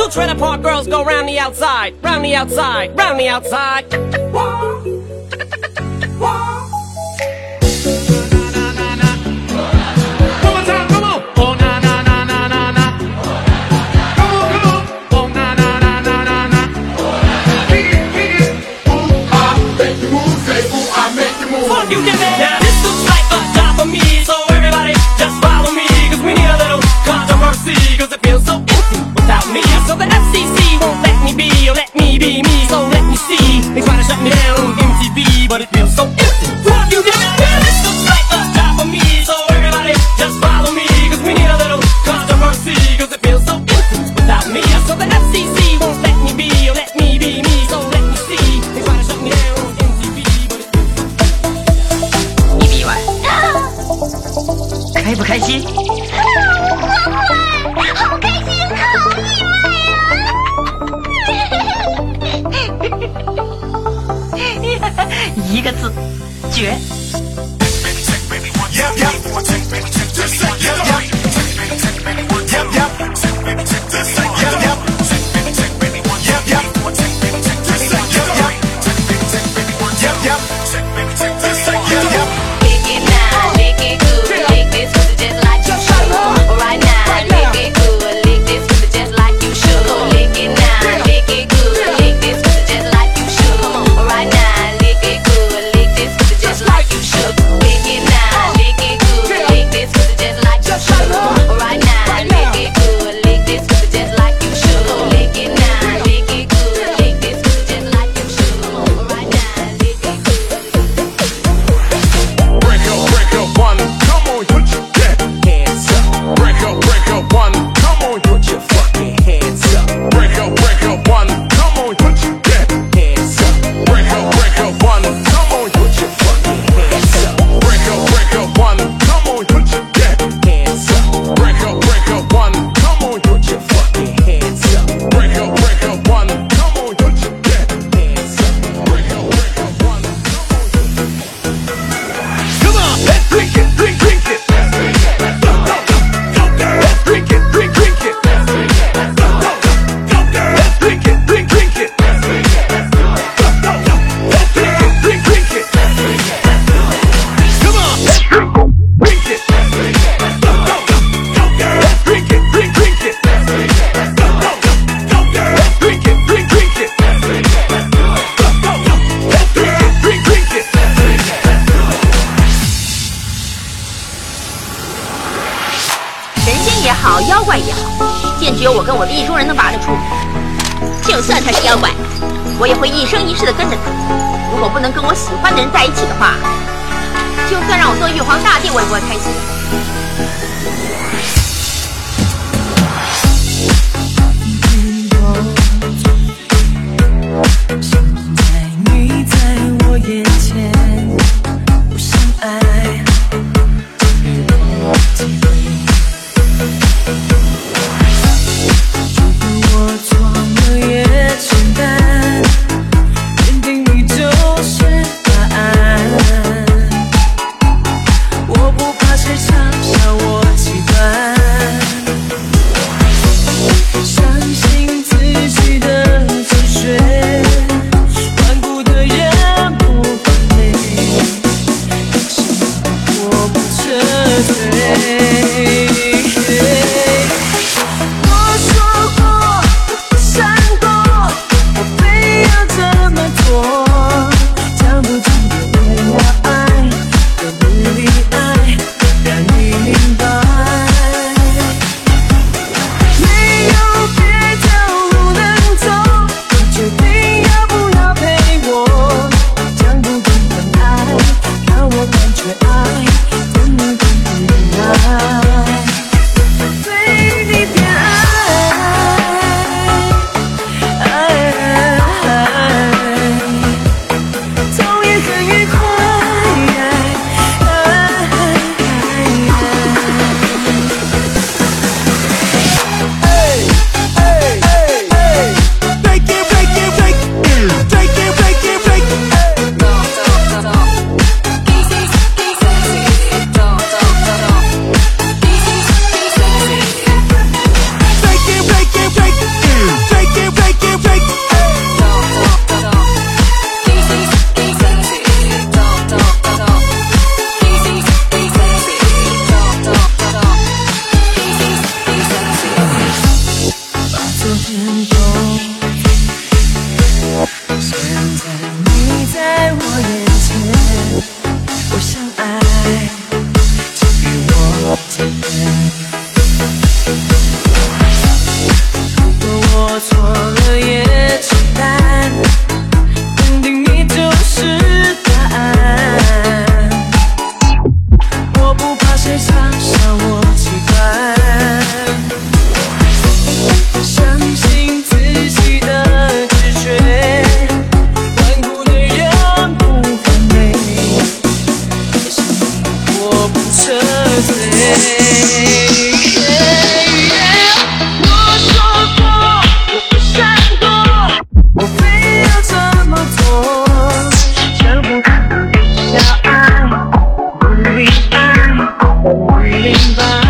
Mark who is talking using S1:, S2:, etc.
S1: Two trailer park girls go round the outside, round the outside, round the outside.
S2: 一个字绝。妖怪也好剑只有我跟我的意中人能拔得出就算他是妖怪我也会一生一世的跟着他。如果不能跟我喜欢的人在一起的话就算让我做玉皇大帝我也不会开心。
S3: 相信自己的直觉，顽固的人不完美，我不撤退。running by.